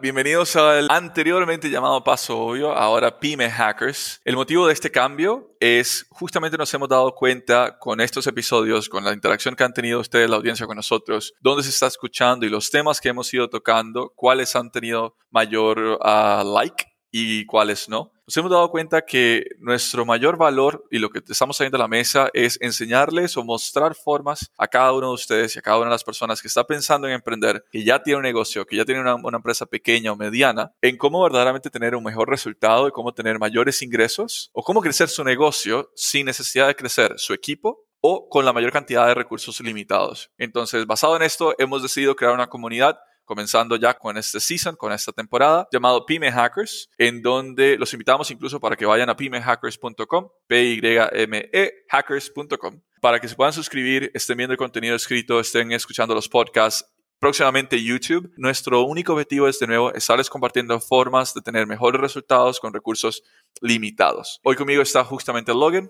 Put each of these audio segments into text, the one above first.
Bienvenidos al anteriormente llamado Paso Obvio, ahora Pyme Hackers. El motivo de este cambio es justamente nos hemos dado cuenta con estos episodios, con la interacción que han tenido ustedes, la audiencia con nosotros, dónde se está escuchando y los temas que hemos ido tocando, cuáles han tenido mayor ah, like y cuáles no. Nos hemos dado cuenta que nuestro mayor valor y lo que estamos trayendo a la mesa es enseñarles o mostrar formas a cada uno de ustedes y a cada una de las personas que está pensando en emprender, que ya tiene un negocio, que ya tiene una, una empresa pequeña o mediana, en cómo verdaderamente tener un mejor resultado y cómo tener mayores ingresos o cómo crecer su negocio sin necesidad de crecer su equipo o con la mayor cantidad de recursos limitados. Entonces, basado en esto, hemos decidido crear una comunidad comenzando ya con este season, con esta temporada, llamado Pyme Hackers, en donde los invitamos incluso para que vayan a pymehackers.com, P-Y-M-E, hackers.com, para que se puedan suscribir, estén viendo el contenido escrito, estén escuchando los podcasts próximamente YouTube. Nuestro único objetivo es de nuevo estarles compartiendo formas de tener mejores resultados con recursos limitados. Hoy conmigo está justamente Logan.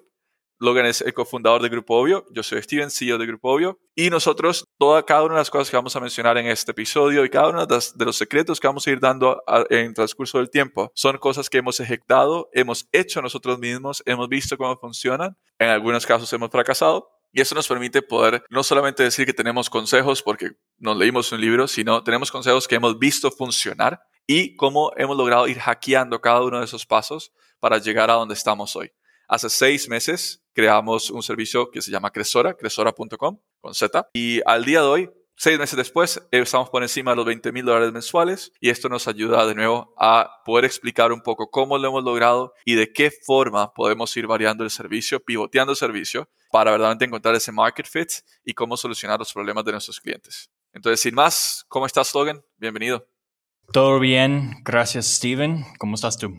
Logan es el cofundador de Grupo Obvio, yo soy Steven, CEO de Grupo Obvio, y nosotros, toda, cada una de las cosas que vamos a mencionar en este episodio y cada uno de, los secretos que vamos a ir dando en el transcurso del tiempo, son cosas que hemos ejecutado, hemos hecho nosotros mismos, hemos visto cómo funcionan, en algunos casos hemos fracasado, y eso nos permite poder no solamente decir que tenemos consejos porque nos leímos un libro, sino tenemos consejos que hemos visto funcionar y cómo hemos logrado ir hackeando cada uno de esos pasos para llegar a donde estamos hoy. Hace seis meses creamos un servicio que se llama Cresora, cresora.com, con Z. Y al día de hoy, seis meses después, estamos por encima de los 20 mil dólares mensuales y esto nos ayuda de nuevo a poder explicar un poco cómo lo hemos logrado y de qué forma podemos ir variando el servicio, pivoteando el servicio para verdaderamente encontrar ese market fit y cómo solucionar los problemas de nuestros clientes. Entonces, sin más, ¿cómo estás, Logan? Bienvenido. Todo bien, gracias, Steven. ¿Cómo estás tú?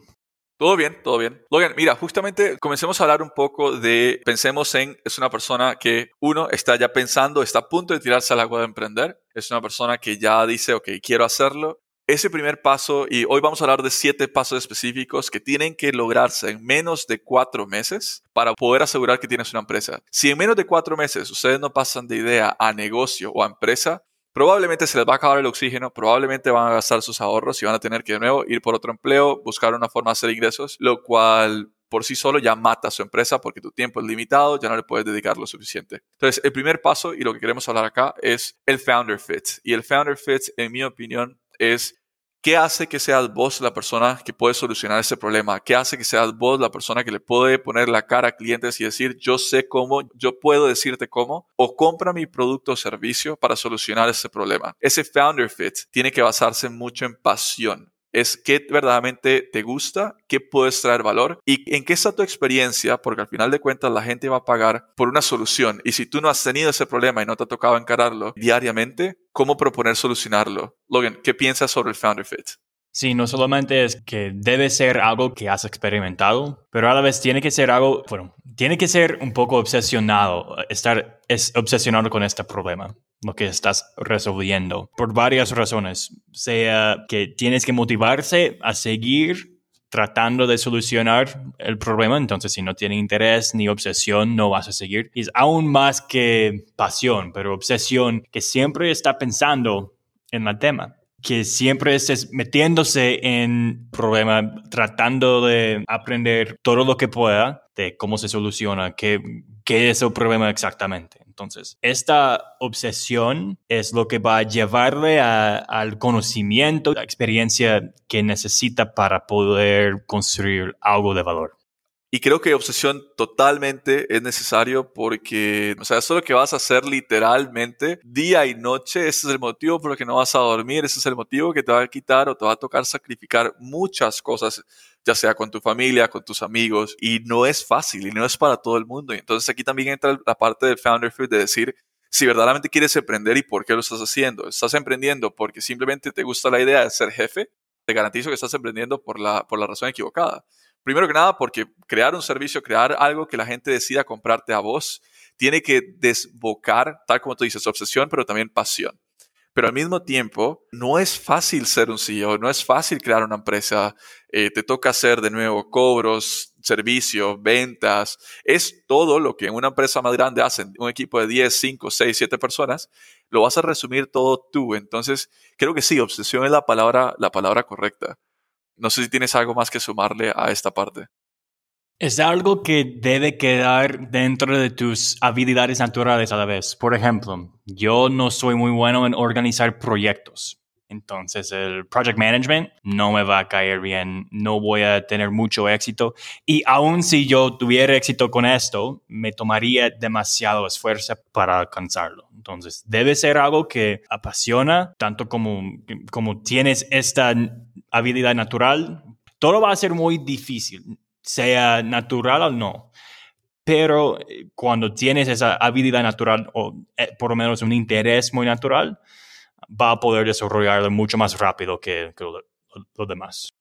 Todo bien, todo bien. Logan, mira, justamente comencemos a hablar un poco de, pensemos en, es una persona que uno está ya pensando, está a punto de tirarse al agua de emprender, es una persona que ya dice, ok, quiero hacerlo. Ese primer paso, y hoy vamos a hablar de siete pasos específicos que tienen que lograrse en menos de cuatro meses para poder asegurar que tienes una empresa. Si en menos de cuatro meses ustedes no pasan de idea a negocio o a empresa, probablemente se les va a acabar el oxígeno, probablemente van a gastar sus ahorros y van a tener que de nuevo ir por otro empleo, buscar una forma de hacer ingresos, lo cual por sí solo ya mata a su empresa porque tu tiempo es limitado, ya no le puedes dedicar lo suficiente. Entonces, el primer paso y lo que queremos hablar acá es el founder fit. Y el founder fit, en mi opinión, es ¿Qué hace que seas vos la persona que puede solucionar ese problema? ¿Qué hace que seas vos la persona que le puede poner la cara a clientes y decir, yo sé cómo, yo puedo decirte cómo, o compra mi producto o servicio para solucionar ese problema? Ese founder fit tiene que basarse mucho en pasión es qué verdaderamente te gusta, qué puedes traer valor y en qué está tu experiencia, porque al final de cuentas la gente va a pagar por una solución. Y si tú no has tenido ese problema y no te ha tocado encararlo diariamente, ¿cómo proponer solucionarlo? Logan, ¿qué piensas sobre el Founder Fit? Sí, no solamente es que debe ser algo que has experimentado, pero a la vez tiene que ser algo, bueno, tiene que ser un poco obsesionado, estar es obsesionado con este problema lo que estás resolviendo por varias razones. Sea que tienes que motivarse a seguir tratando de solucionar el problema, entonces si no tiene interés ni obsesión, no vas a seguir. es aún más que pasión, pero obsesión que siempre está pensando en el tema que siempre estés metiéndose en problema, tratando de aprender todo lo que pueda de cómo se soluciona, qué, qué es el problema exactamente. Entonces, esta obsesión es lo que va a llevarle al conocimiento, la experiencia que necesita para poder construir algo de valor. Y creo que obsesión totalmente es necesario porque, o sea, eso es lo que vas a hacer literalmente día y noche. Ese es el motivo por el que no vas a dormir. Ese es el motivo que te va a quitar o te va a tocar sacrificar muchas cosas, ya sea con tu familia, con tus amigos. Y no es fácil y no es para todo el mundo. Y entonces aquí también entra la parte del founder food de decir, si verdaderamente quieres emprender y por qué lo estás haciendo. ¿Estás emprendiendo porque simplemente te gusta la idea de ser jefe? Te garantizo que estás emprendiendo por la, por la razón equivocada. Primero que nada, porque crear un servicio, crear algo que la gente decida comprarte a vos, tiene que desbocar, tal como tú dices, obsesión, pero también pasión. Pero al mismo tiempo, no es fácil ser un CEO, no es fácil crear una empresa. Eh, te toca hacer de nuevo cobros, servicios, ventas. Es todo lo que en una empresa más grande hacen. Un equipo de 10, 5, 6, 7 personas, lo vas a resumir todo tú. Entonces, creo que sí, obsesión es la palabra, la palabra correcta. No sé si tienes algo más que sumarle a esta parte. Es algo que debe quedar dentro de tus habilidades naturales a la vez. Por ejemplo, yo no soy muy bueno en organizar proyectos. Entonces el project management no me va a caer bien, no voy a tener mucho éxito. Y aun si yo tuviera éxito con esto, me tomaría demasiado esfuerzo para alcanzarlo. Entonces debe ser algo que apasiona, tanto como, como tienes esta habilidad natural. Todo va a ser muy difícil, sea natural o no. Pero eh, cuando tienes esa habilidad natural o eh, por lo menos un interés muy natural, va a poder desarrollarlo mucho más rápido que, los demás.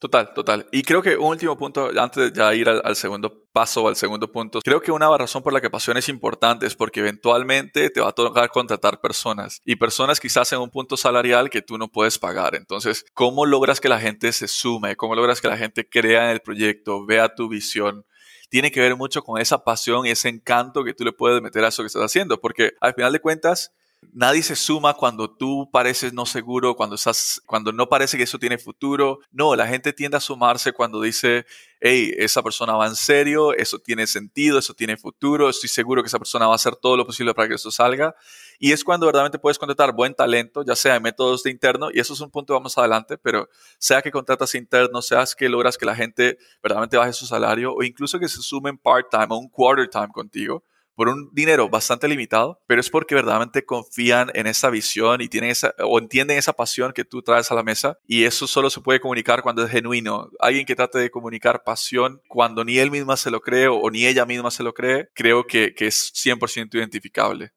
Total, total. Y creo que un último punto, antes de ya ir al, segundo paso o al segundo punto, creo que una razón por la que pasión es importante es porque eventualmente te va a tocar contratar personas y personas quizás en un punto salarial que tú no puedes pagar. Entonces, ¿cómo logras que la gente se sume? ¿Cómo logras que la gente crea en el proyecto, vea tu visión? Tiene que ver mucho con esa pasión y ese encanto que tú le puedes meter a eso que estás haciendo, porque al final de cuentas, Nadie se suma cuando tú pareces no seguro, cuando, estás, cuando no parece que eso tiene futuro. No, la gente tiende a sumarse cuando dice, hey, esa persona va en serio, eso tiene sentido, eso tiene futuro, estoy seguro que esa persona va a hacer todo lo posible para que eso salga. Y es cuando verdaderamente puedes contratar buen talento, ya sea en métodos de interno, y eso es un punto vamos adelante, pero sea que contratas interno, sea que logras que la gente verdaderamente baje su salario, o incluso que se sumen part-time o un quarter-time contigo, por un dinero bastante limitado, pero es porque verdaderamente confían en esa visión y tienen esa, o entienden esa pasión que tú traes a la mesa y eso solo se puede comunicar cuando es genuino. Alguien que trate de comunicar pasión cuando ni él misma se lo cree o ni ella misma se lo cree, creo que, que es 100% identificable.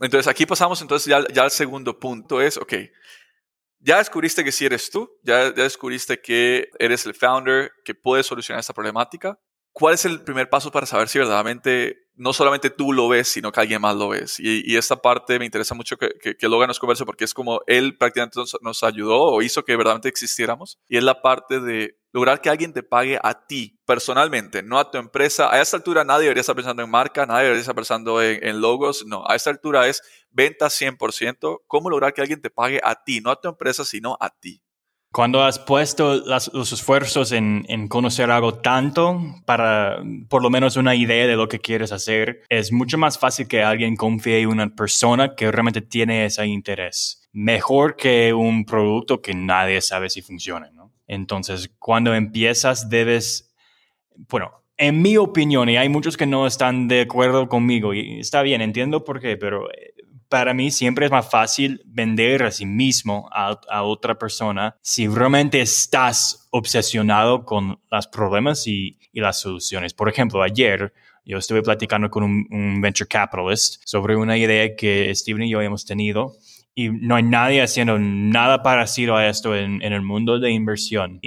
Entonces aquí pasamos entonces ya, ya al segundo punto es, ok, ya descubriste que sí eres tú, ya, ya descubriste que eres el founder, que puedes solucionar esta problemática. ¿Cuál es el primer paso para saber si verdaderamente no solamente tú lo ves, sino que alguien más lo ves. Y, esta parte me interesa mucho que, que, Logan nos converse porque es como él prácticamente nos, ayudó o hizo que verdaderamente existiéramos. Y es la parte de lograr que alguien te pague a ti personalmente, no a tu empresa. A esta altura nadie debería estar pensando en marca, nadie debería estar pensando en, en logos. No, a esta altura es venta 100%. ¿Cómo lograr que alguien te pague a ti, no a tu empresa, sino a ti? Cuando has puesto los esfuerzos en, conocer algo tanto para por lo menos una idea de lo que quieres hacer, es mucho más fácil que alguien confíe en una persona que realmente tiene ese interés. Mejor que un producto que nadie sabe si funciona, ¿no? Entonces, cuando empiezas, debes, bueno, en mi opinión, y hay muchos que no están de acuerdo conmigo, y está bien, entiendo por qué, pero para mí siempre es más fácil vender a sí mismo a, otra persona si realmente estás obsesionado con los problemas y, las soluciones. Por ejemplo, ayer yo estuve platicando con un, venture capitalist sobre una idea que Steven y yo hemos tenido y no hay nadie haciendo nada parecido a esto en, el mundo de inversión.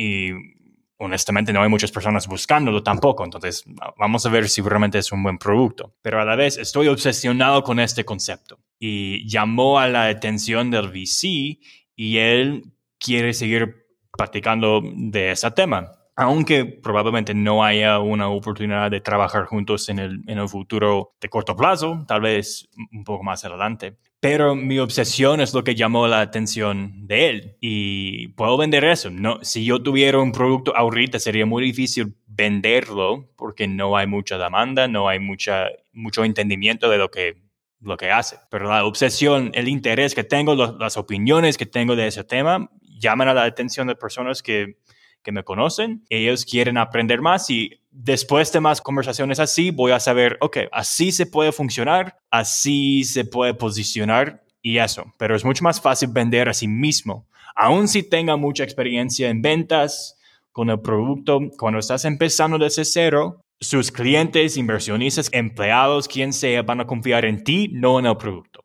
Honestamente no hay muchas personas buscándolo tampoco, entonces vamos a ver si realmente es un buen producto. Pero a la vez estoy obsesionado con este concepto y llamó a la atención del VC y él quiere seguir practicando de ese tema. Aunque probablemente no haya una oportunidad de trabajar juntos en el, en el futuro de corto plazo, tal vez un poco más adelante. Pero mi obsesión es lo que llamó la atención de él y puedo vender eso. No, si yo tuviera un producto ahorita sería muy difícil venderlo porque no hay mucha demanda, no hay mucha, mucho entendimiento de lo que, lo que hace. Pero la obsesión, el interés que tengo, las opiniones que tengo de ese tema, llaman a la atención de personas que, que me conocen. Ellos quieren aprender más y después de más conversaciones así, voy a saber, ok, así se puede funcionar, así se puede posicionar y eso. Pero es mucho más fácil vender a sí mismo. Aún si tenga mucha experiencia en ventas con el producto, cuando estás empezando desde cero, sus clientes, inversionistas, empleados, quien sea, van a confiar en ti, no en el producto.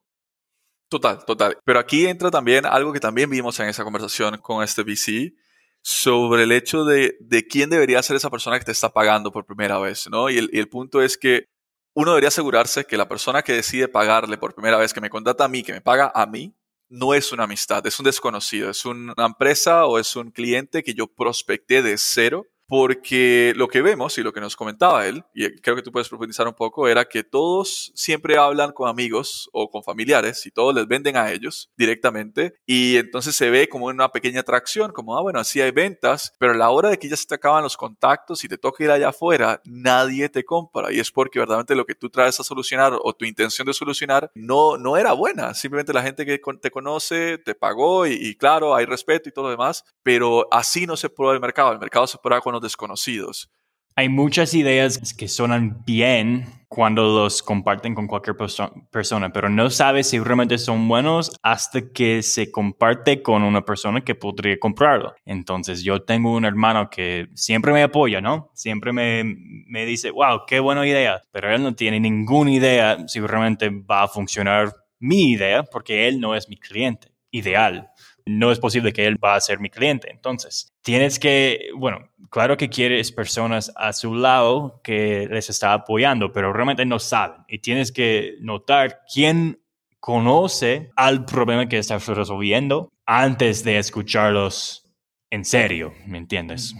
Total, total. Pero aquí entra también algo que también vimos en esa conversación con este VC sobre el hecho de, de quién debería ser esa persona que te está pagando por primera vez, ¿no? Y el, y el punto es que uno debería asegurarse que la persona que decide pagarle por primera vez, que me contrata a mí, que me paga a mí, no es una amistad, es un desconocido, es una empresa o es un cliente que yo prospecté de cero porque lo que vemos y lo que nos comentaba él, y creo que tú puedes profundizar un poco, era que todos siempre hablan con amigos o con familiares y todos les venden a ellos directamente y entonces se ve como una pequeña atracción, como, ah, bueno, así hay ventas, pero a la hora de que ya se te acaban los contactos y te toca ir allá afuera, nadie te compra y es porque verdaderamente lo que tú traes a solucionar o tu intención de solucionar no, no era buena, simplemente la gente que te conoce te pagó y, y claro, hay respeto y todo lo demás, pero así no se prueba el mercado, el mercado se prueba desconocidos. Hay muchas ideas que suenan bien cuando los comparten con cualquier persona, pero no sabes si realmente son buenos hasta que se comparte con una persona que podría comprarlo. Entonces yo tengo un hermano que siempre me apoya, ¿no? Siempre me, me dice, wow, qué buena idea, pero él no tiene ninguna idea si realmente va a funcionar mi idea porque él no es mi cliente ideal no es posible que él va a ser mi cliente. Entonces, tienes que, bueno, claro que quieres personas a su lado que les está apoyando, pero realmente no saben. Y tienes que notar quién conoce al problema que estás resolviendo antes de escucharlos en serio, ¿me entiendes?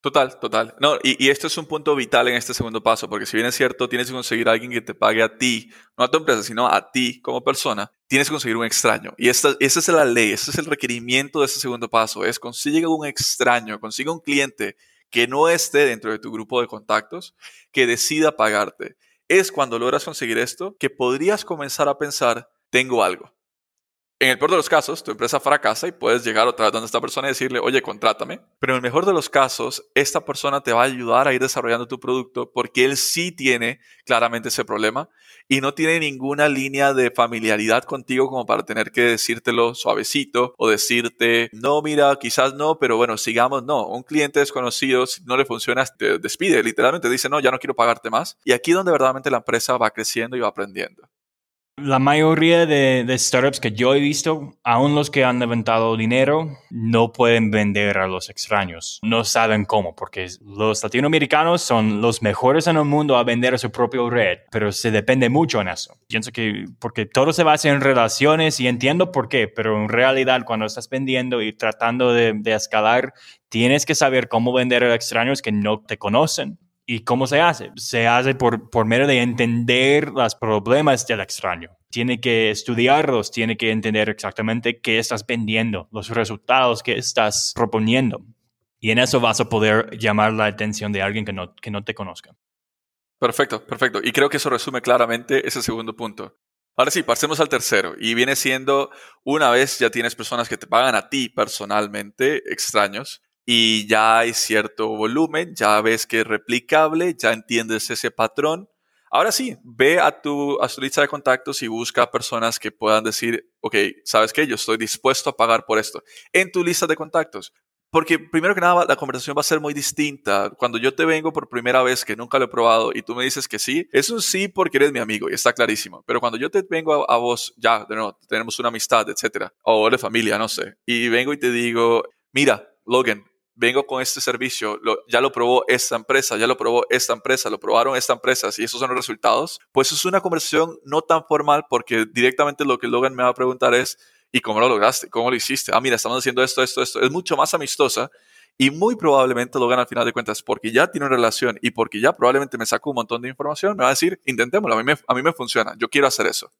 Total, total. No, y, y, esto es un punto vital en este segundo paso, porque si bien es cierto, tienes que conseguir a alguien que te pague a ti, no a tu empresa, sino a ti como persona, tienes que conseguir un extraño. Y esta, esa es la ley, ese es el requerimiento de este segundo paso, es consigue un extraño, consigue un cliente que no esté dentro de tu grupo de contactos, que decida pagarte. Es cuando logras conseguir esto que podrías comenzar a pensar, tengo algo en el peor de los casos, tu empresa fracasa y puedes llegar otra vez donde esta persona y decirle, oye, contrátame. Pero en el mejor de los casos, esta persona te va a ayudar a ir desarrollando tu producto porque él sí tiene claramente ese problema y no tiene ninguna línea de familiaridad contigo como para tener que decírtelo suavecito o decirte, no, mira, quizás no, pero bueno, sigamos. No, un cliente desconocido, si no le funciona, te despide, literalmente dice, no, ya no quiero pagarte más. Y aquí es donde verdaderamente la empresa va creciendo y va aprendiendo. La mayoría de, startups que yo he visto, aún los que han levantado dinero, no pueden vender a los extraños. No saben cómo, porque los latinoamericanos son los mejores en el mundo a vender a su propio red, pero se depende mucho en eso. Pienso que porque todo se basa en relaciones y entiendo por qué, pero en realidad cuando estás vendiendo y tratando de, de escalar, tienes que saber cómo vender a extraños que no te conocen ¿Y cómo se hace? Se hace por, por medio de entender los problemas del extraño. Tiene que estudiarlos, tiene que entender exactamente qué estás vendiendo, los resultados que estás proponiendo. Y en eso vas a poder llamar la atención de alguien que no, que no te conozca. Perfecto, perfecto. Y creo que eso resume claramente ese segundo punto. Ahora sí, pasemos al tercero. Y viene siendo, una vez ya tienes personas que te pagan a ti personalmente, extraños, y ya hay cierto volumen, ya ves que es replicable, ya entiendes ese patrón. Ahora sí, ve a tu, a tu lista de contactos y busca personas que puedan decir, ok, ¿sabes qué? Yo estoy dispuesto a pagar por esto. En tu lista de contactos. Porque primero que nada, la conversación va a ser muy distinta. Cuando yo te vengo por primera vez que nunca lo he probado y tú me dices que sí, es un sí porque eres mi amigo y está clarísimo. Pero cuando yo te vengo a, vos, ya, de nuevo, tenemos una amistad, etcétera, o de familia, no sé, y vengo y te digo, mira, Logan, vengo con este servicio, ya lo probó esta empresa, ya lo probó esta empresa, lo probaron esta empresa, y esos son los resultados, pues es una conversación no tan formal porque directamente lo que Logan me va a preguntar es, ¿y cómo lo lograste? ¿Cómo lo hiciste? Ah, mira, estamos haciendo esto, esto, esto. Es mucho más amistosa y muy probablemente Logan al final de cuentas, porque ya tiene una relación y porque ya probablemente me sacó un montón de información, me va a decir, intentémoslo, a mí me, a mí me funciona, yo quiero hacer eso.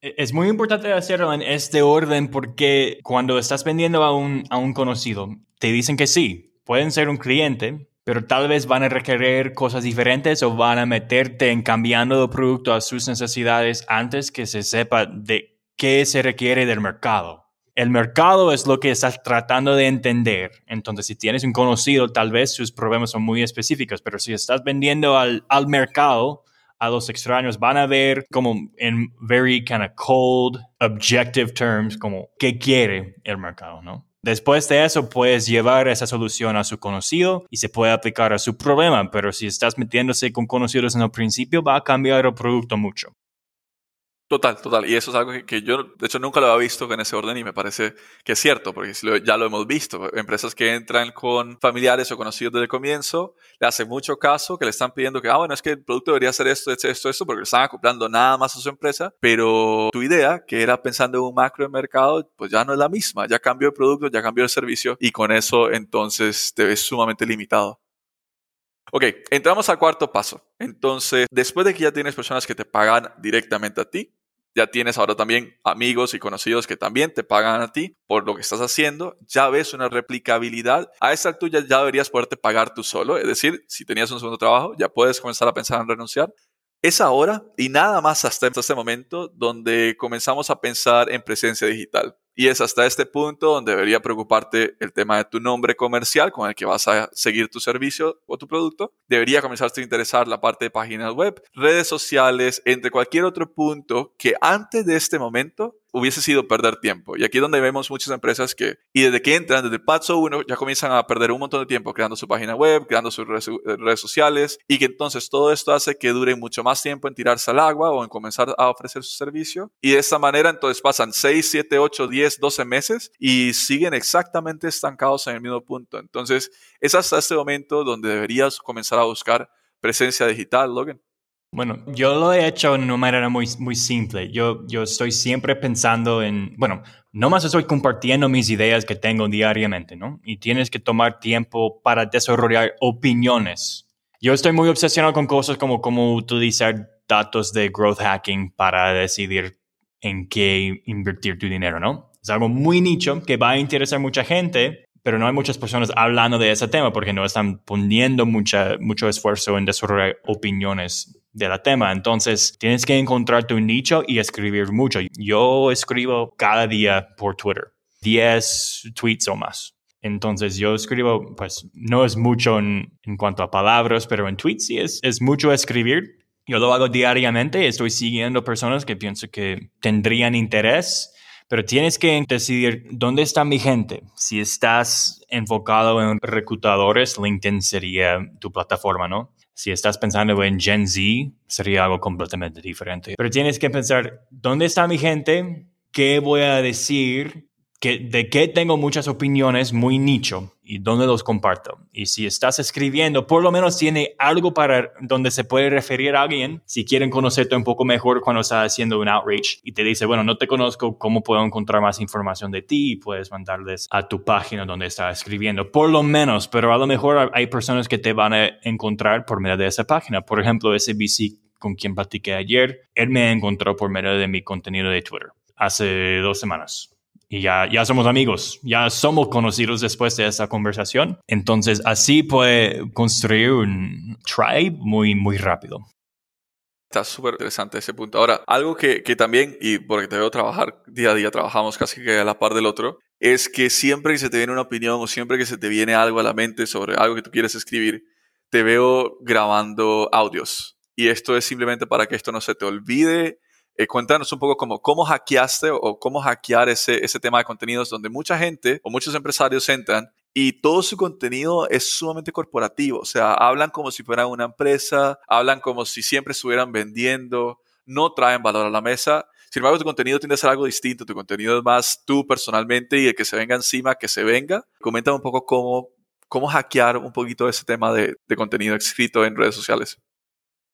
E, es muy importante hacerlo en este orden porque cuando estás vendiendo a un, a un conocido, te dicen que sí, pueden ser un cliente, pero tal vez van a requerir cosas diferentes o van a meterte en cambiando el producto a sus necesidades antes que se sepa de qué se requiere del mercado. El mercado es lo que estás tratando de entender. Entonces, si tienes un conocido, tal vez sus problemas son muy específicos, pero si estás vendiendo al, al mercado, a los extraños, van a ver como en very kind of cold, objective terms, como qué quiere el mercado, ¿no? Después de eso, puedes llevar esa solución a su conocido y se puede aplicar a su problema, pero si estás metiéndose con conocidos en el principio, va a cambiar el producto mucho. Total, total. Y eso es algo que, yo, de hecho, nunca lo había visto en ese orden y me parece que es cierto, porque ya lo hemos visto. Empresas que entran con familiares o conocidos desde el comienzo, le hacen mucho caso, que le están pidiendo que, ah, bueno, es que el producto debería ser esto, esto, esto, esto, porque le están acoplando nada más a su empresa, pero tu idea, que era pensando en un macro de mercado, pues ya no es la misma. Ya cambió el producto, ya cambió el servicio y con eso entonces te ves sumamente limitado. Ok, entramos al cuarto paso. Entonces, después de que ya tienes personas que te pagan directamente a ti, ya tienes ahora también amigos y conocidos que también te pagan a ti por lo que estás haciendo, ya ves una replicabilidad. A esta altura ya deberías poderte pagar tú solo, es decir, si tenías un segundo trabajo, ya puedes comenzar a pensar en renunciar. Es ahora y nada más hasta este momento donde comenzamos a pensar en presencia digital. Y es hasta este punto donde debería preocuparte el tema de tu nombre comercial con el que vas a seguir tu servicio o tu producto. Debería comenzarte a interesar la parte de páginas web, redes sociales, entre cualquier otro punto que antes de este momento hubiese sido perder tiempo. Y aquí es donde vemos muchas empresas que, y desde que entran, desde el paso uno, ya comienzan a perder un montón de tiempo creando su página web, creando sus redes, sociales, y que entonces todo esto hace que dure mucho más tiempo en tirarse al agua o en comenzar a ofrecer su servicio. Y de esta manera entonces pasan 6, 7, 8, 10, 12 meses y siguen exactamente estancados en el mismo punto. Entonces es hasta este momento donde deberías comenzar a buscar presencia digital, Logan. Bueno, yo lo he hecho de una manera muy, muy simple. Yo, yo estoy siempre pensando en, bueno, no más estoy compartiendo mis ideas que tengo diariamente, ¿no? Y tienes que tomar tiempo para desarrollar opiniones. Yo estoy muy obsesionado con cosas como cómo utilizar datos de growth hacking para decidir en qué invertir tu dinero, ¿no? Es algo muy nicho que va a interesar a mucha gente, pero no hay muchas personas hablando de ese tema porque no están poniendo mucha, mucho esfuerzo en desarrollar opiniones de la tema. Entonces, tienes que encontrar tu nicho y escribir mucho. Yo escribo cada día por Twitter, 10 tweets o más. Entonces yo escribo, pues no es mucho en, cuanto a palabras, pero en tweets sí es, es mucho escribir. Yo lo hago diariamente, estoy siguiendo personas que pienso que tendrían interés, pero tienes que decidir dónde está mi gente. Si estás enfocado en reclutadores, LinkedIn sería tu plataforma, ¿no? Si estás pensando en Gen Z, sería algo completamente diferente. Pero tienes que pensar, ¿dónde está mi gente? ¿Qué voy a decir? De qué tengo muchas opiniones muy nicho y dónde los comparto. Y si estás escribiendo, por lo menos tiene algo para donde se puede referir a alguien si quieren conocerte un poco mejor cuando estás haciendo un outreach y te dice, bueno, no te conozco, ¿cómo puedo encontrar más información de ti? Y puedes mandarles a tu página donde estás escribiendo, por lo menos, pero a lo mejor hay personas que te van a encontrar por medio de esa página. Por ejemplo, ese VC con quien platiqué ayer, él me encontró por medio de mi contenido de Twitter hace dos semanas y ya, ya somos amigos, ya somos conocidos después de esta conversación. Entonces, así puede construir un tribe muy, muy rápido. Está súper interesante ese punto. Ahora, algo que, que, también, y porque te veo trabajar día a día, trabajamos casi que a la par del otro, es que siempre que se te viene una opinión o siempre que se te viene algo a la mente sobre algo que tú quieres escribir, te veo grabando audios. Y esto es simplemente para que esto no se te olvide eh, cuéntanos un poco cómo, cómo hackeaste o cómo hackear ese, ese tema de contenidos donde mucha gente o muchos empresarios entran y todo su contenido es sumamente corporativo. O sea, hablan como si fueran una empresa, hablan como si siempre estuvieran vendiendo, no traen valor a la mesa. Sin embargo, tu contenido tiende a ser algo distinto. Tu contenido es más tú personalmente y el que se venga encima, que se venga. Coméntame un poco cómo, cómo hackear un poquito ese tema de, de contenido escrito en redes sociales.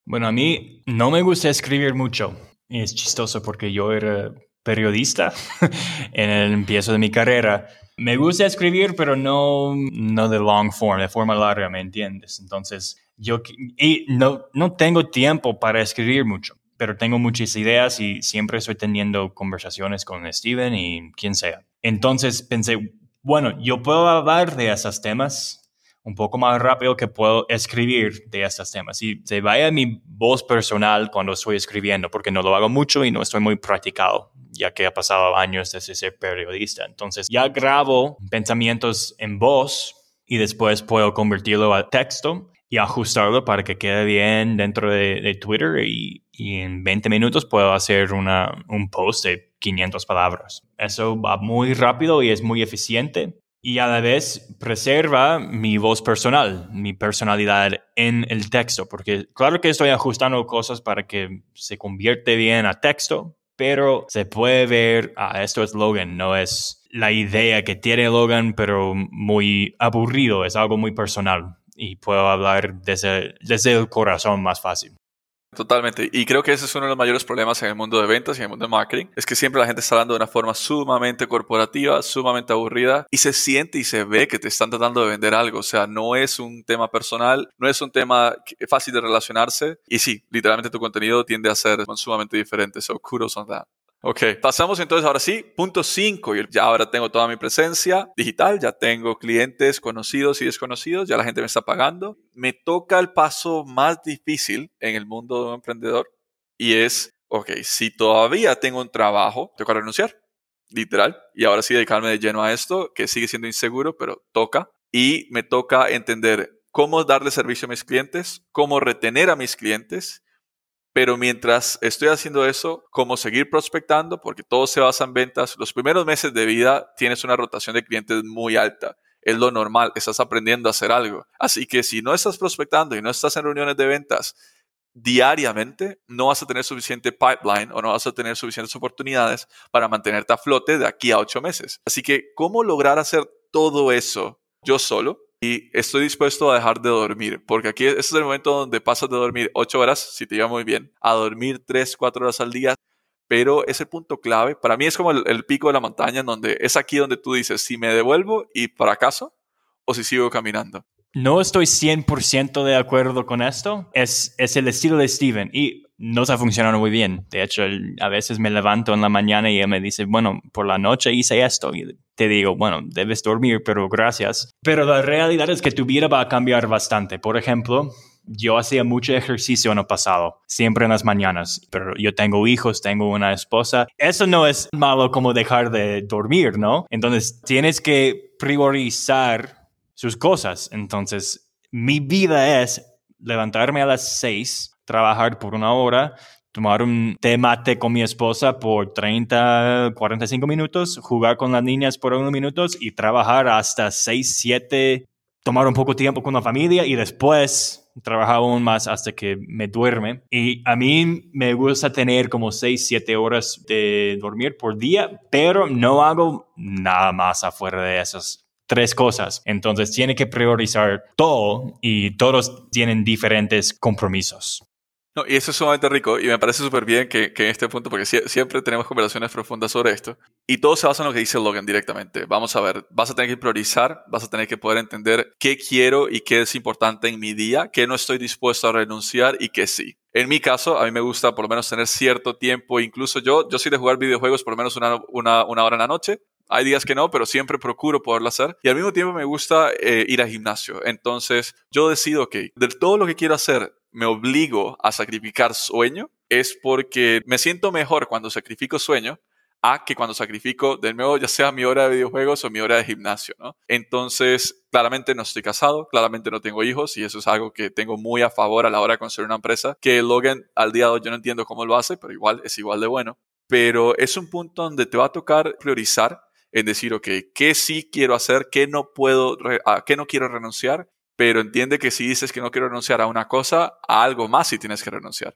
Bueno, a mí no me gusta escribir mucho. Es chistoso porque yo era periodista en el empiezo de mi carrera. Me gusta escribir, pero no, no de long form, de forma larga, ¿me entiendes? Entonces, yo y no, no tengo tiempo para escribir mucho, pero tengo muchas ideas y siempre estoy teniendo conversaciones con Steven y quien sea. Entonces pensé, bueno, yo puedo hablar de esos temas un poco más rápido que puedo escribir de estos temas. Y se vaya mi voz personal cuando estoy escribiendo, porque no lo hago mucho y no estoy muy practicado, ya que ha pasado años desde ser periodista. Entonces ya grabo pensamientos en voz y después puedo convertirlo a texto y ajustarlo para que quede bien dentro de, Twitter y, en 20 minutos puedo hacer una, un post de 500 palabras. Eso va muy rápido y es muy eficiente y a la vez preserva mi voz personal, mi personalidad en el texto, porque claro que estoy ajustando cosas para que se convierte bien a texto, pero se puede ver, ah, esto es Logan, no es la idea que tiene Logan, pero muy aburrido, es algo muy personal y puedo hablar desde, desde el corazón más fácil. Totalmente. Y creo que ese es uno de los mayores problemas en el mundo de ventas y en el mundo de marketing. Es que siempre la gente está hablando de una forma sumamente corporativa, sumamente aburrida y se siente y se ve que te están tratando de vender algo. O sea, no es un tema personal, no es un tema fácil de relacionarse. Y sí, literalmente tu contenido tiende a ser sumamente diferente. So kudos on that. Ok, pasamos entonces ahora sí, punto 5. Ya ahora tengo toda mi presencia digital, ya tengo clientes conocidos y desconocidos, ya la gente me está pagando. Me toca el paso más difícil en el mundo de un emprendedor y es, ok, si todavía tengo un trabajo, tengo que renunciar, literal, y ahora sí dedicarme de lleno a esto, que sigue siendo inseguro, pero toca. Y me toca entender cómo darle servicio a mis clientes, cómo retener a mis clientes pero mientras estoy haciendo eso, cómo seguir prospectando, porque todo se basa en ventas, los primeros meses de vida tienes una rotación de clientes muy alta. Es lo normal, estás aprendiendo a hacer algo. Así que si no estás prospectando y no estás en reuniones de ventas diariamente, no vas a tener suficiente pipeline o no vas a tener suficientes oportunidades para mantenerte a flote de aquí a ocho meses. Así que, ¿cómo lograr hacer todo eso yo solo? Estoy dispuesto a dejar de dormir, porque aquí es el momento donde pasas de dormir 8 horas, si te lleva muy bien, a dormir 3, 4 horas al día, pero ese punto clave, para mí es como el, pico de la montaña, en donde es aquí donde tú dices, si me devuelvo y fracaso, o si sigo caminando. No estoy 100% de acuerdo con esto. Es, es el estilo de Steven y no está funcionando muy bien. De hecho, a veces me levanto en la mañana y él me dice, bueno, por la noche hice esto. Y te digo, bueno, debes dormir, pero gracias. Pero la realidad es que tu vida va a cambiar bastante. Por ejemplo, yo hacía mucho ejercicio en el pasado, siempre en las mañanas, pero yo tengo hijos, tengo una esposa. Eso no es malo como dejar de dormir, ¿no? Entonces, tienes que priorizar sus cosas. Entonces, mi vida es levantarme a las 6, trabajar por una hora, tomar un té mate con mi esposa por 30, 45 minutos, jugar con las niñas por unos minutos y trabajar hasta 6, 7, tomar un poco tiempo con la familia y después trabajar aún más hasta que me duerme. Y a mí me gusta tener como 6, 7 horas de dormir por día, pero no hago nada más afuera de esas tres cosas. Entonces tiene que priorizar todo y todos tienen diferentes compromisos. No, y eso es sumamente rico y me parece súper bien que, en este punto, porque siempre tenemos conversaciones profundas sobre esto, y todo se basa en lo que dice Logan directamente. Vamos a ver, vas a tener que priorizar, vas a tener que poder entender qué quiero y qué es importante en mi día, qué no estoy dispuesto a renunciar y qué sí. En mi caso, a mí me gusta por lo menos tener cierto tiempo, incluso yo, yo soy de jugar videojuegos por lo menos una, una, una hora en la noche, hay días que no, pero siempre procuro poderlo hacer. Y al mismo tiempo me gusta eh, ir al gimnasio. Entonces yo decido que de todo lo que quiero hacer me obligo a sacrificar sueño, es porque me siento mejor cuando sacrifico sueño a que cuando sacrifico de nuevo ya sea mi hora de videojuegos o mi hora de gimnasio, ¿no? Entonces, claramente no estoy casado, claramente no tengo hijos y eso es algo que tengo muy a favor a la hora de construir una empresa, que Logan al día de hoy yo no entiendo cómo lo hace, pero igual es igual de bueno. Pero es un punto donde te va a tocar priorizar en decir, ok, ¿qué sí quiero hacer? ¿Qué no puedo, a qué no quiero renunciar? Pero entiende que si dices que no quiero renunciar a una cosa, a algo más sí tienes que renunciar.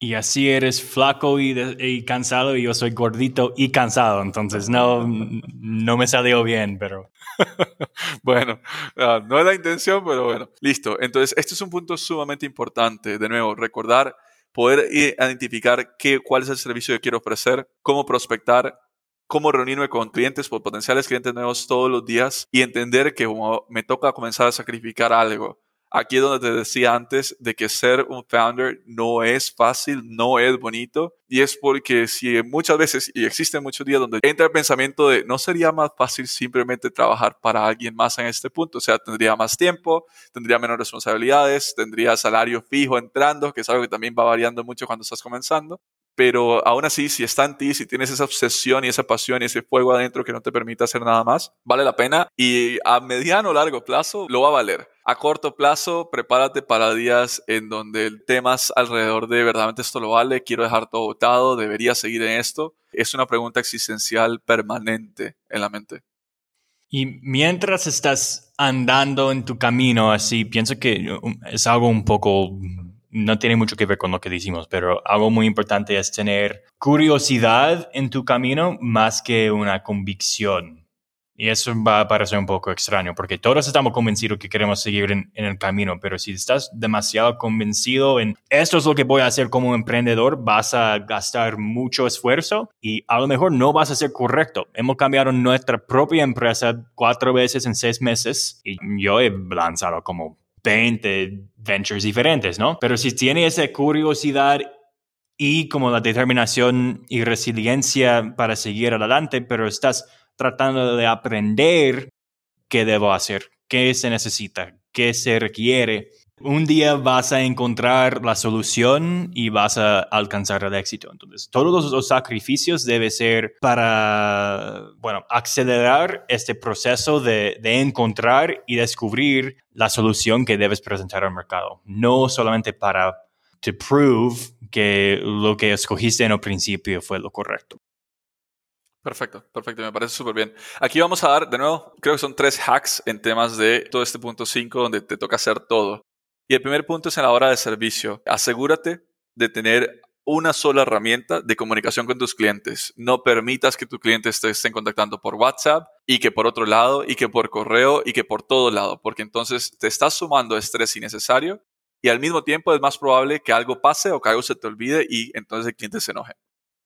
Y así eres flaco y, cansado y yo soy gordito y cansado, entonces no, no me salió bien, pero... bueno, ah, no es la intención, pero bueno, listo. Entonces, este es un punto sumamente importante. De nuevo, recordar, poder identificar qué, cuál es el servicio que quiero ofrecer, cómo prospectar, cómo reunirme con clientes, potenciales clientes nuevos todos los días y entender que me toca comenzar a sacrificar algo, Aquí es donde te decía antes de que ser un founder no es fácil, no es bonito. Y es porque si muchas veces, y existen muchos días donde entra el pensamiento de no sería más fácil simplemente trabajar para alguien más en este punto. O sea, tendría más tiempo, tendría menos responsabilidades, tendría salario fijo entrando, que es algo que también va variando mucho cuando estás comenzando pero aún así, si está en ti, si tienes esa obsesión y esa pasión y ese fuego adentro que no te permite hacer nada más, vale la pena y a mediano o largo plazo lo va a valer. A corto plazo, prepárate para días en donde temas alrededor de verdaderamente esto lo vale, quiero dejar todo votado, debería seguir en esto. Es una pregunta existencial permanente en la mente. Y mientras estás andando en tu camino así, pienso que um, es algo un poco no tiene mucho que ver con lo que decimos, pero algo muy importante es tener curiosidad en tu camino más que una convicción. Y eso va a parecer un poco extraño, porque todos estamos convencidos que queremos seguir en, el camino, pero si estás demasiado convencido en esto es lo que voy a hacer como emprendedor, vas a gastar mucho esfuerzo y a lo mejor no vas a ser correcto. Hemos cambiado nuestra propia empresa cuatro veces en seis meses y yo he lanzado como 20 ventures diferentes, ¿no? Pero si tiene esa curiosidad y como la determinación y resiliencia para seguir adelante, pero estás tratando de aprender qué debo hacer, qué se necesita, qué se requiere un día vas a encontrar la solución y vas a alcanzar el éxito. Entonces, todos los, sacrificios deben ser para, bueno, acelerar este proceso de, de, encontrar y descubrir la solución que debes presentar al mercado. No solamente para to prove que lo que escogiste en el principio fue lo correcto. Perfecto, perfecto, me parece súper bien. Aquí vamos a dar, de nuevo, creo que son tres hacks en temas de todo este punto 5 donde te toca hacer todo. Y el primer punto es en la hora de servicio. Asegúrate de tener una sola herramienta de comunicación con tus clientes. No permitas que tus clientes te estén contactando por WhatsApp y que por otro lado y que por correo y que por todo lado, porque entonces te estás sumando estrés innecesario y al mismo tiempo es más probable que algo pase o que algo se te olvide y entonces el cliente se enoje.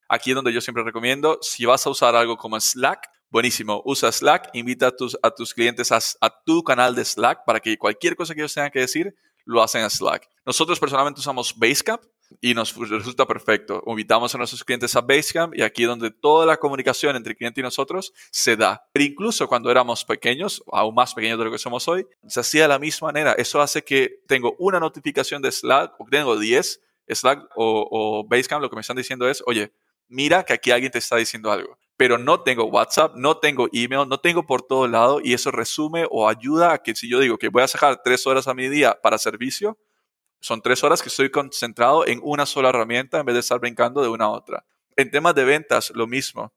Aquí es donde yo siempre recomiendo, si vas a usar algo como Slack, buenísimo, usa Slack, invita a tus, a tus clientes a, a tu canal de Slack para que cualquier cosa que ellos tengan que decir, lo hacen en Slack. Nosotros personalmente usamos Basecamp y nos resulta perfecto. Invitamos a nuestros clientes a Basecamp y aquí donde toda la comunicación entre el cliente y nosotros se da. Pero incluso cuando éramos pequeños, aún más pequeños de lo que somos hoy, se hacía de la misma manera. Eso hace que tengo una notificación de Slack o tengo 10 Slack o, o Basecamp, lo que me están diciendo es, oye, mira que aquí alguien te está diciendo algo. Pero no tengo WhatsApp, no tengo email, no tengo por todo lado y eso resume o ayuda a que si yo digo que voy a sacar tres horas a mi día para servicio, son tres horas que estoy concentrado en una sola herramienta en vez de estar brincando de una a otra. En temas de ventas, lo mismo.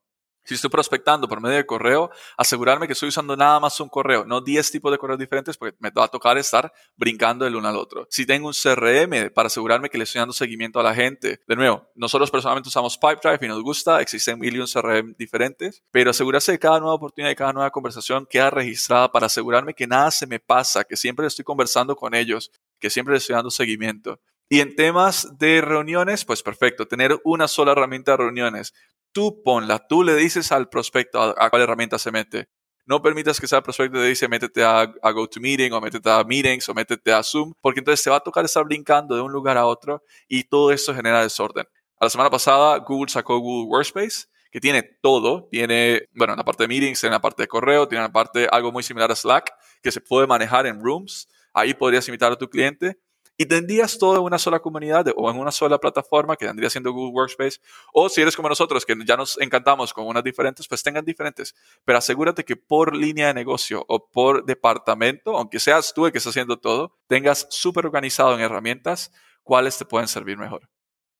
Si estoy prospectando por medio de correo, asegurarme que estoy usando nada más un correo, no 10 tipos de correos diferentes, porque me va a tocar estar brincando del uno al otro. Si tengo un CRM para asegurarme que le estoy dando seguimiento a la gente. De nuevo, nosotros personalmente usamos Pipedrive y nos gusta, existen mil y un CRM diferentes, pero asegurarse de cada nueva oportunidad y cada nueva conversación queda registrada para asegurarme que nada se me pasa, que siempre estoy conversando con ellos, que siempre le estoy dando seguimiento. Y en temas de reuniones, pues perfecto, tener una sola herramienta de reuniones tú ponla, tú le dices al prospecto a, cuál herramienta se mete. No permitas que sea el prospecto te dice métete a, a GoToMeeting o métete a Meetings o métete a Zoom, porque entonces te va a tocar estar brincando de un lugar a otro y todo esto genera desorden. la semana pasada Google sacó Google Workspace, que tiene todo. Tiene, bueno, en la parte de meetings, en la parte de correo, tiene una parte algo muy similar a Slack, que se puede manejar en Rooms. Ahí podrías invitar a tu cliente y tendrías todo en una sola comunidad o en una sola plataforma que tendría siendo Google Workspace. O si eres como nosotros, que ya nos encantamos con unas diferentes, pues tengan diferentes. Pero asegúrate que por línea de negocio o por departamento, aunque seas tú el que está haciendo todo, tengas súper organizado en herramientas cuáles te pueden servir mejor.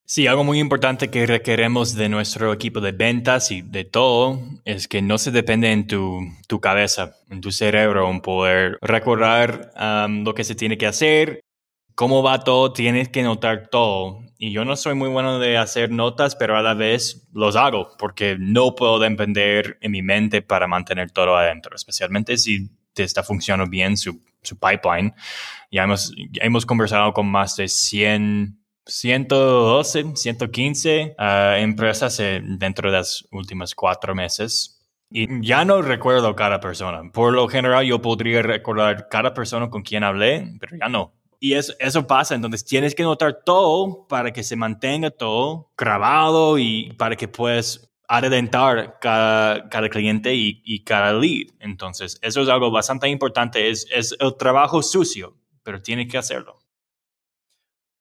Sí, algo muy importante que requeremos de nuestro equipo de ventas y de todo es que no se depende en tu, tu cabeza, en tu cerebro, en poder recordar lo que se tiene que hacer, cómo va todo, tienes que notar todo. Y yo no soy muy bueno de hacer notas, pero a la vez los hago porque no puedo depender en mi mente para mantener todo adentro, especialmente si te está funcionando bien su, su pipeline. Ya hemos, hemos conversado con más de 100, 112, 115 empresas eh, dentro de los últimos cuatro meses Y ya no recuerdo cada persona. Por lo general yo podría recordar cada persona con quien hablé, pero ya no. Y eso, eso pasa, entonces tienes que notar todo para que se mantenga todo grabado y para que puedas adelantar cada, cada cliente y, y, cada lead. Entonces, eso es algo bastante importante. Es, es el trabajo sucio, pero tiene que hacerlo.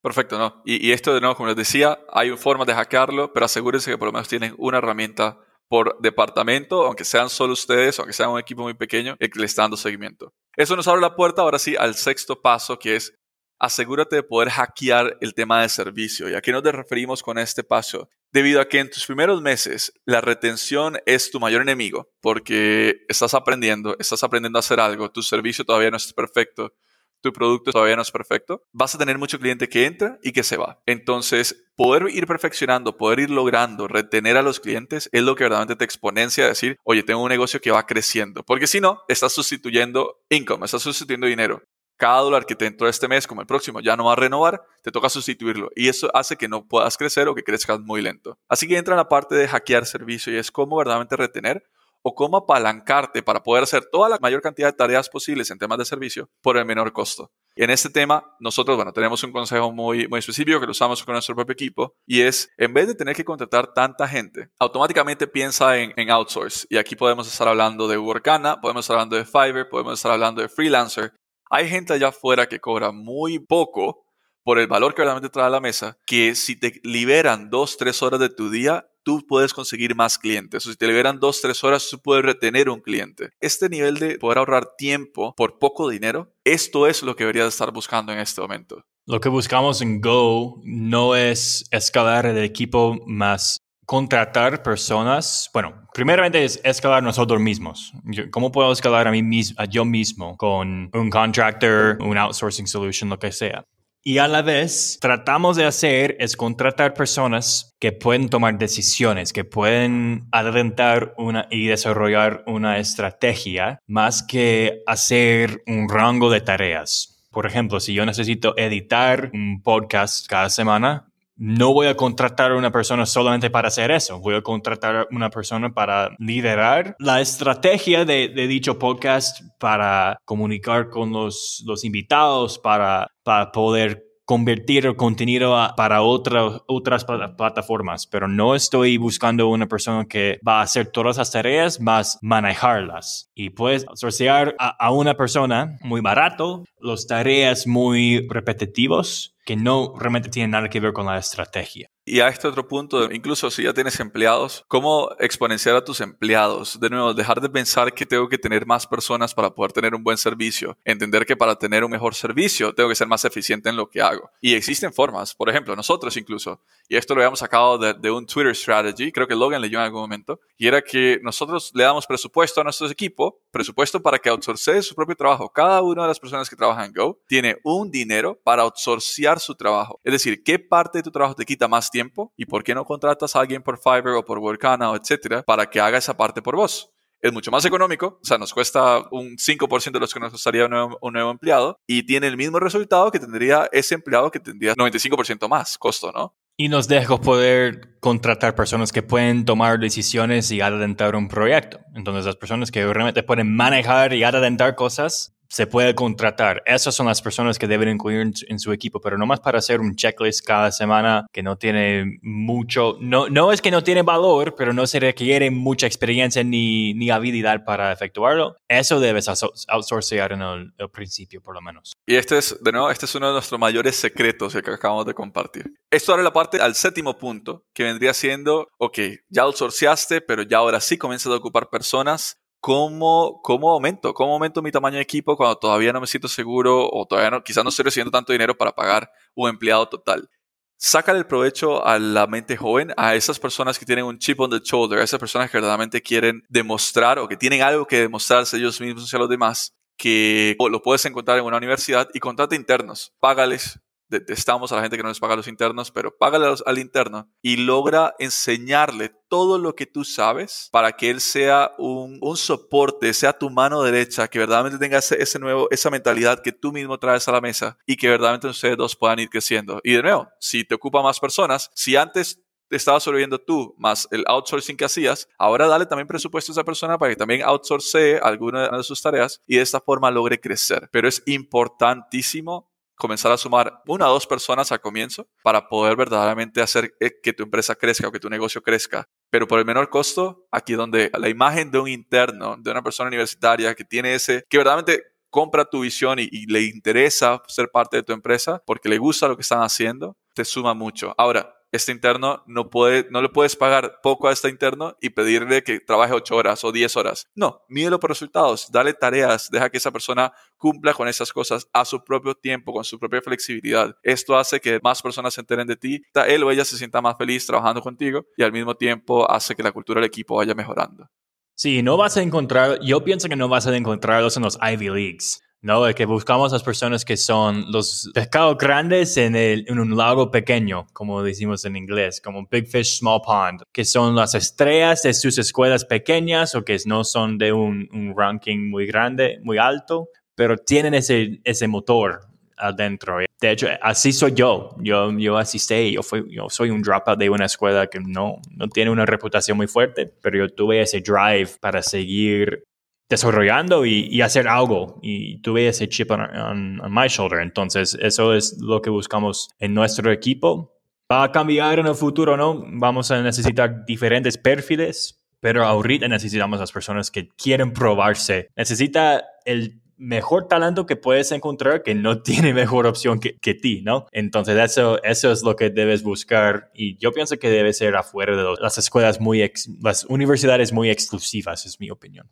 Perfecto, ¿no? Y, y, esto de nuevo, como les decía, hay formas de hackearlo, pero asegúrense que por lo menos tienen una herramienta por departamento, aunque sean solo ustedes, aunque sean un equipo muy pequeño, que le está dando seguimiento. Eso nos abre la puerta ahora sí al sexto paso, que es asegúrate de poder hackear el tema de servicio. ¿Y a qué nos referimos con este paso? Debido a que en tus primeros meses la retención es tu mayor enemigo, porque estás aprendiendo, estás aprendiendo a hacer algo, tu servicio todavía no es perfecto, tu producto todavía no es perfecto, vas a tener mucho cliente que entra y que se va. Entonces, poder ir perfeccionando, poder ir logrando retener a los clientes es lo que verdaderamente te exponencia a decir, oye, tengo un negocio que va creciendo. Porque si no, estás sustituyendo income, estás sustituyendo dinero. Cada dólar que te entró este mes, como el próximo, ya no va a renovar, te toca sustituirlo. Y eso hace que no puedas crecer o que crezcas muy lento. Así que entra en la parte de hackear servicio y es cómo verdaderamente retener o cómo apalancarte para poder hacer toda la mayor cantidad de tareas posibles en temas de servicio por el menor costo. En este tema, nosotros, bueno, tenemos un consejo muy, muy específico que lo usamos con nuestro propio equipo y es, en vez de tener que contratar tanta gente, automáticamente piensa en, en outsource. Y aquí podemos estar hablando de Workana, podemos estar hablando de Fiverr, podemos estar hablando de Freelancer. Hay gente allá afuera que cobra muy poco por el valor que verdaderamente trae a la mesa, que si te liberan dos, tres horas de tu día, tú puedes conseguir más clientes. O si te liberan dos, tres horas, tú puedes retener un cliente. Este nivel de poder ahorrar tiempo por poco dinero, esto es lo que deberías estar buscando en este momento. Lo que buscamos en Go no es escalar el equipo más contratar personas, bueno, primeramente es escalar nosotros mismos. ¿Cómo puedo escalar a mí mismo, a yo mismo con un contractor, un outsourcing solution, lo que sea? Y a la vez, tratamos de hacer es contratar personas que pueden tomar decisiones, que pueden adelantar una y desarrollar una estrategia más que hacer un rango de tareas. Por ejemplo, si yo necesito editar un podcast cada semana, no voy a contratar a una persona solamente para hacer eso. Voy a contratar a una persona para liderar la estrategia de, dicho podcast, para comunicar con los, los invitados, para, para poder convertir el contenido para otras plataformas, pero no estoy buscando una persona que va a hacer todas las tareas, más manejarlas. Y puedes asociar a, a una persona muy barato, las tareas muy repetitivos que no realmente tienen nada que ver con la estrategia. Y a este otro punto, incluso si ya tienes empleados, ¿cómo exponenciar a tus empleados? De nuevo, dejar de pensar que tengo que tener más personas para poder tener un buen servicio. Entender que para tener un mejor servicio tengo que ser más eficiente en lo que hago. Y existen formas, por ejemplo, nosotros incluso, y esto lo habíamos sacado de, un Twitter strategy, creo que Logan leyó en algún momento, y era que nosotros le damos presupuesto a nuestro equipo, presupuesto para que outsource su propio trabajo. Cada una de las personas que trabajan en Go tiene un dinero para outsourcear su trabajo. Es decir, ¿qué parte de tu trabajo te quita más tiempo y por qué no contratas a alguien por Fiverr o por Workana o etcétera para que haga esa parte por vos? es mucho más económico, o sea, nos cuesta un 5% de lo que nos costaría un nuevo, un nuevo, empleado y tiene el mismo resultado que tendría ese empleado que tendría 95% más costo, ¿no? Y nos deja poder contratar personas que pueden tomar decisiones y adelantar un proyecto. Entonces, las personas que realmente pueden manejar y adelantar cosas se puede contratar. Esas son las personas que deben incluir en su, equipo, pero no más para hacer un checklist cada semana que no tiene mucho, no, no es que no tiene valor, pero no se requiere mucha experiencia ni, ni habilidad para efectuarlo. Eso debes outsourcear en el, principio, por lo menos. Y este es, de nuevo, este es uno de nuestros mayores secretos que acabamos de compartir. Esto abre la parte al séptimo punto, que vendría siendo, ok, ya outsourceaste, pero ya ahora sí comienzas a ocupar personas ¿cómo, cómo aumento? ¿Cómo aumento mi tamaño de equipo cuando todavía no me siento seguro o todavía no, quizás no estoy recibiendo tanto dinero para pagar un empleado total? Sácale el provecho a la mente joven, a esas personas que tienen un chip on the shoulder, a esas personas que verdaderamente quieren demostrar o que tienen algo que demostrarse ellos mismos y a los demás, que lo puedes encontrar en una universidad y contrata internos, págales, detestamos a la gente que no les paga a los internos, pero págale al interno y logra enseñarle todo lo que tú sabes para que él sea un, soporte, sea tu mano derecha, que verdaderamente tenga ese, nuevo, esa mentalidad que tú mismo traes a la mesa y que verdaderamente ustedes dos puedan ir creciendo. Y de nuevo, si te ocupa más personas, si antes estabas sobreviviendo tú más el outsourcing que hacías, ahora dale también presupuesto a esa persona para que también outsource alguna de sus tareas y de esta forma logre crecer. Pero es importantísimo comenzar a sumar una o dos personas al comienzo para poder verdaderamente hacer que tu empresa crezca o que tu negocio crezca. Pero por el menor costo, aquí donde la imagen de un interno, de una persona universitaria que tiene ese, que verdaderamente compra tu visión y, y le interesa ser parte de tu empresa porque le gusta lo que están haciendo, te suma mucho. Ahora, este interno no puede, no le puedes pagar poco a este interno y pedirle que trabaje 8 horas o 10 horas. No, mídelo por resultados, dale tareas, deja que esa persona cumpla con esas cosas a su propio tiempo, con su propia flexibilidad. Esto hace que más personas se enteren de ti, él o ella se sienta más feliz trabajando contigo y al mismo tiempo hace que la cultura del equipo vaya mejorando. Sí, no vas a encontrar, yo pienso que no vas a encontrarlos en los Ivy Leagues. ¿No? Es que buscamos las personas que son los pescados grandes en, el, en, un lago pequeño, como decimos en inglés, como Big Fish, Small Pond, que son las estrellas de sus escuelas pequeñas o que no son de un, ranking muy grande, muy alto, pero tienen ese, ese motor adentro. De hecho, así soy yo. Yo, yo asistí, yo, yo soy un dropout de una escuela que no, no tiene una reputación muy fuerte, pero yo tuve ese drive para seguir desarrollando y, hacer algo. Y tuve ese chip on, my shoulder. Entonces, eso es lo que buscamos en nuestro equipo. Va a cambiar en el futuro, ¿no? Vamos a necesitar diferentes perfiles, pero ahorita necesitamos las personas que quieren probarse. Necesita el mejor talento que puedes encontrar que no tiene mejor opción que, que ti, ¿no? Entonces eso, eso es lo que debes buscar y yo pienso que debe ser afuera de las escuelas muy, las universidades muy exclusivas, es mi opinión.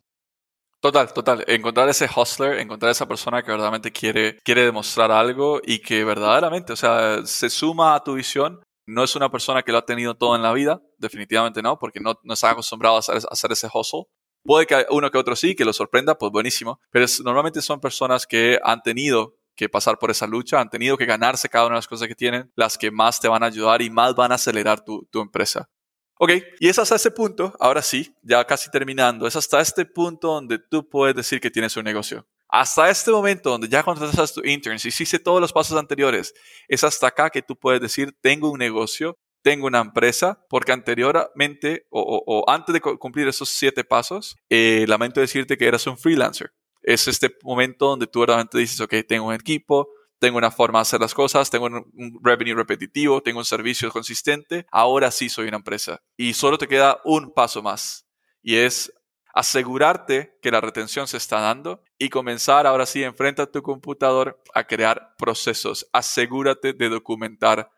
Total, total. Encontrar ese hustler, encontrar esa persona que verdaderamente quiere, quiere demostrar algo y que verdaderamente, o sea, se suma a tu visión. No es una persona que lo ha tenido todo en la vida, definitivamente no, porque no, no está acostumbrado a hacer, a hacer ese hustle. Puede que uno que otro sí, que lo sorprenda, pues buenísimo. Pero normalmente son personas que han tenido que pasar por esa lucha, han tenido que ganarse cada una de las cosas que tienen, las que más te van a ayudar y más van a acelerar tu, tu empresa. Ok, y es hasta ese punto, ahora sí, ya casi terminando, es hasta este punto donde tú puedes decir que tienes un negocio. Hasta este momento donde ya contratas a tu interns hiciste todos los pasos anteriores, es hasta acá que tú puedes decir, tengo un negocio, tengo una empresa, porque anteriormente o, antes de cumplir esos siete pasos, eh, lamento decirte que eras un freelancer. Es este momento donde tú verdaderamente dices, ok, tengo un equipo, tengo una forma de hacer las cosas, tengo un, revenue repetitivo, tengo un servicio consistente, ahora sí soy una empresa. Y solo te queda un paso más y es asegurarte que la retención se está dando y comenzar ahora sí enfrente a tu computador a crear procesos. Asegúrate de documentar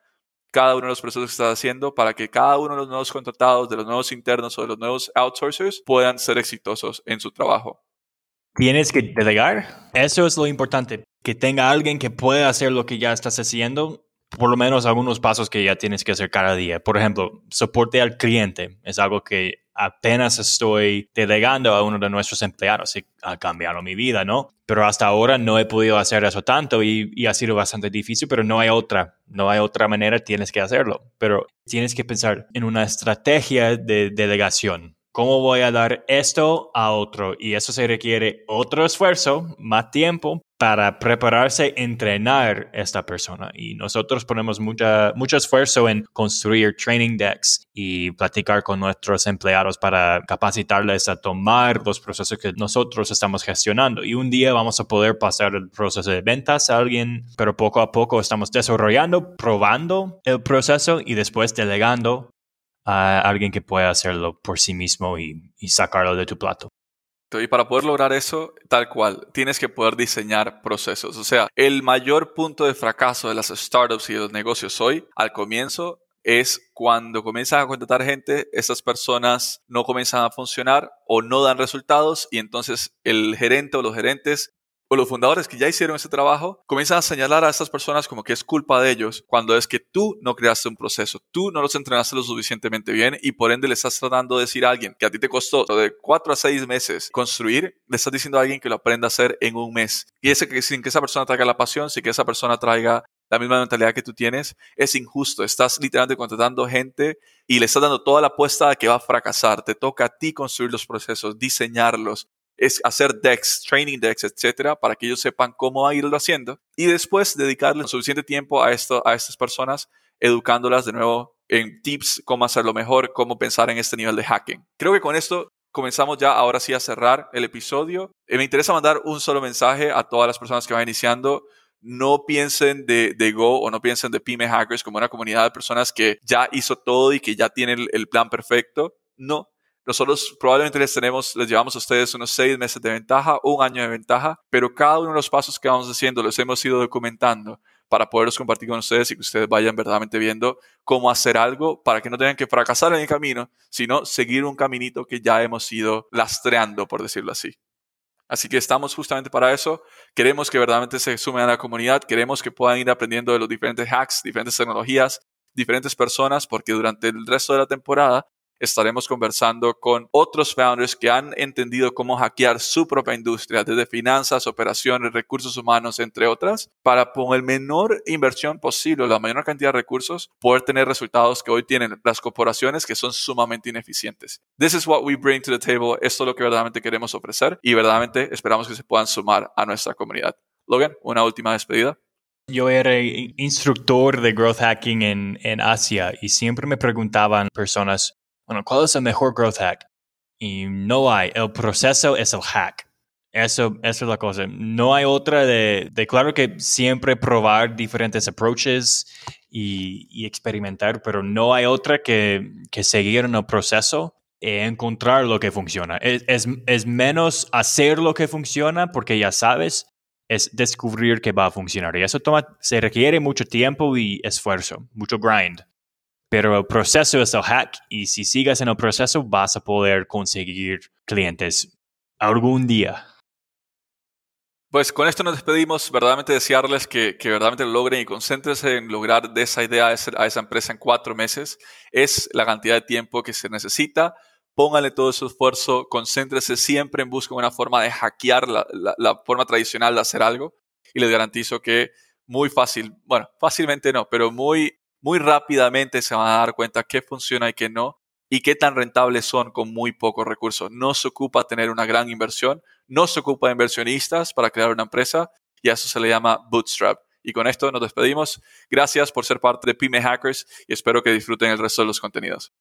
cada uno de los procesos que estás haciendo para que cada uno de los nuevos contratados, de los nuevos internos o de los nuevos outsourcers puedan ser exitosos en su trabajo. Tienes que delegar. Eso es lo importante que tenga alguien que pueda hacer lo que ya estás haciendo, por lo menos algunos pasos que ya tienes que hacer cada día. Por ejemplo, soporte al cliente es algo que apenas estoy delegando a uno de nuestros empleados y ha cambiado mi vida, ¿no? Pero hasta ahora no he podido hacer eso tanto y, y, ha sido bastante difícil, pero no hay otra, no hay otra manera, tienes que hacerlo. Pero tienes que pensar en una estrategia de delegación. ¿Cómo voy a dar esto a otro? Y eso se requiere otro esfuerzo, más tiempo para prepararse, entrenar esta persona. Y nosotros ponemos mucha, mucho esfuerzo en construir training decks y platicar con nuestros empleados para capacitarles a tomar los procesos que nosotros estamos gestionando. Y un día vamos a poder pasar el proceso de ventas a alguien, pero poco a poco estamos desarrollando, probando el proceso y después delegando a alguien que pueda hacerlo por sí mismo y, sacarlo de tu plato. Y para poder lograr eso, tal cual, tienes que poder diseñar procesos. O sea, el mayor punto de fracaso de las startups y de los negocios hoy, al comienzo, es cuando comienzan a contratar gente, esas personas no comienzan a funcionar o no dan resultados y entonces el gerente o los gerentes o los fundadores que ya hicieron ese trabajo comienzan a señalar a estas personas como que es culpa de ellos cuando es que tú no creaste un proceso, tú no los entrenaste lo suficientemente bien y por ende le estás tratando de decir a alguien que a ti te costó de cuatro a seis meses construir, le estás diciendo a alguien que lo aprenda a hacer en un mes. Y ese que sin que esa persona traiga la pasión, sin que esa persona traiga la misma mentalidad que tú tienes, es injusto. Estás literalmente contratando gente y le estás dando toda la apuesta a que va a fracasar. Te toca a ti construir los procesos, diseñarlos, es hacer decks, training decks, etcétera, para que ellos sepan cómo irlo haciendo y después dedicarle suficiente tiempo a, esto, a estas personas, educándolas de nuevo en tips, cómo hacerlo mejor, cómo pensar en este nivel de hacking. Creo que con esto comenzamos ya ahora sí a cerrar el episodio. Eh, me interesa mandar un solo mensaje a todas las personas que van iniciando. No piensen de, Go o no piensen de Pyme Hackers como una comunidad de personas que ya hizo todo y que ya tienen el plan perfecto. No, nosotros probablemente les tenemos, les llevamos a ustedes unos seis meses de ventaja, un año de ventaja, pero cada uno de los pasos que vamos haciendo los hemos ido documentando para poderlos compartir con ustedes y que ustedes vayan verdaderamente viendo cómo hacer algo para que no tengan que fracasar en el camino, sino seguir un caminito que ya hemos ido lastreando, por decirlo así. Así que estamos justamente para eso. Queremos que verdaderamente se sumen a la comunidad, queremos que puedan ir aprendiendo de los diferentes hacks, diferentes tecnologías, diferentes personas, porque durante el resto de la temporada estaremos conversando con otros founders que han entendido cómo hackear su propia industria, desde finanzas, operaciones, recursos humanos, entre otras, para con el menor inversión posible, la mayor cantidad de recursos, poder tener resultados que hoy tienen las corporaciones que son sumamente ineficientes. This is what we bring to the table. Esto es lo que verdaderamente queremos ofrecer y verdaderamente esperamos que se puedan sumar a nuestra comunidad. Logan, una última despedida. Yo era instructor de growth hacking en, en Asia y siempre me preguntaban personas, bueno, ¿cuál es el mejor growth hack? Y no hay. El proceso es el hack. Eso, eso es la cosa. No hay otra de, de claro que siempre probar diferentes approaches y, experimentar, pero no hay otra que, que seguir en el proceso e encontrar lo que funciona. Es, es, es menos hacer lo que funciona porque ya sabes, es descubrir que va a funcionar. Y eso toma, se requiere mucho tiempo y esfuerzo, mucho grind. Pero el proceso es el hack y si sigas en el proceso vas a poder conseguir clientes algún día. Pues con esto nos despedimos. Verdaderamente desearles que, que verdaderamente lo logren y concéntrense en lograr de esa idea a esa empresa en cuatro meses. Es la cantidad de tiempo que se necesita. Pónganle todo su esfuerzo. Concéntrese siempre en buscar una forma de hackear la, la forma tradicional de hacer algo. Y les garantizo que muy fácil, bueno, fácilmente no, pero muy muy rápidamente se van a dar cuenta qué funciona y qué no y qué tan rentables son con muy pocos recursos. No se ocupa tener una gran inversión, no se ocupa de inversionistas para crear una empresa y a eso se le llama bootstrap. Y con esto nos despedimos. Gracias por ser parte de Pyme Hackers y espero que disfruten el resto de los contenidos.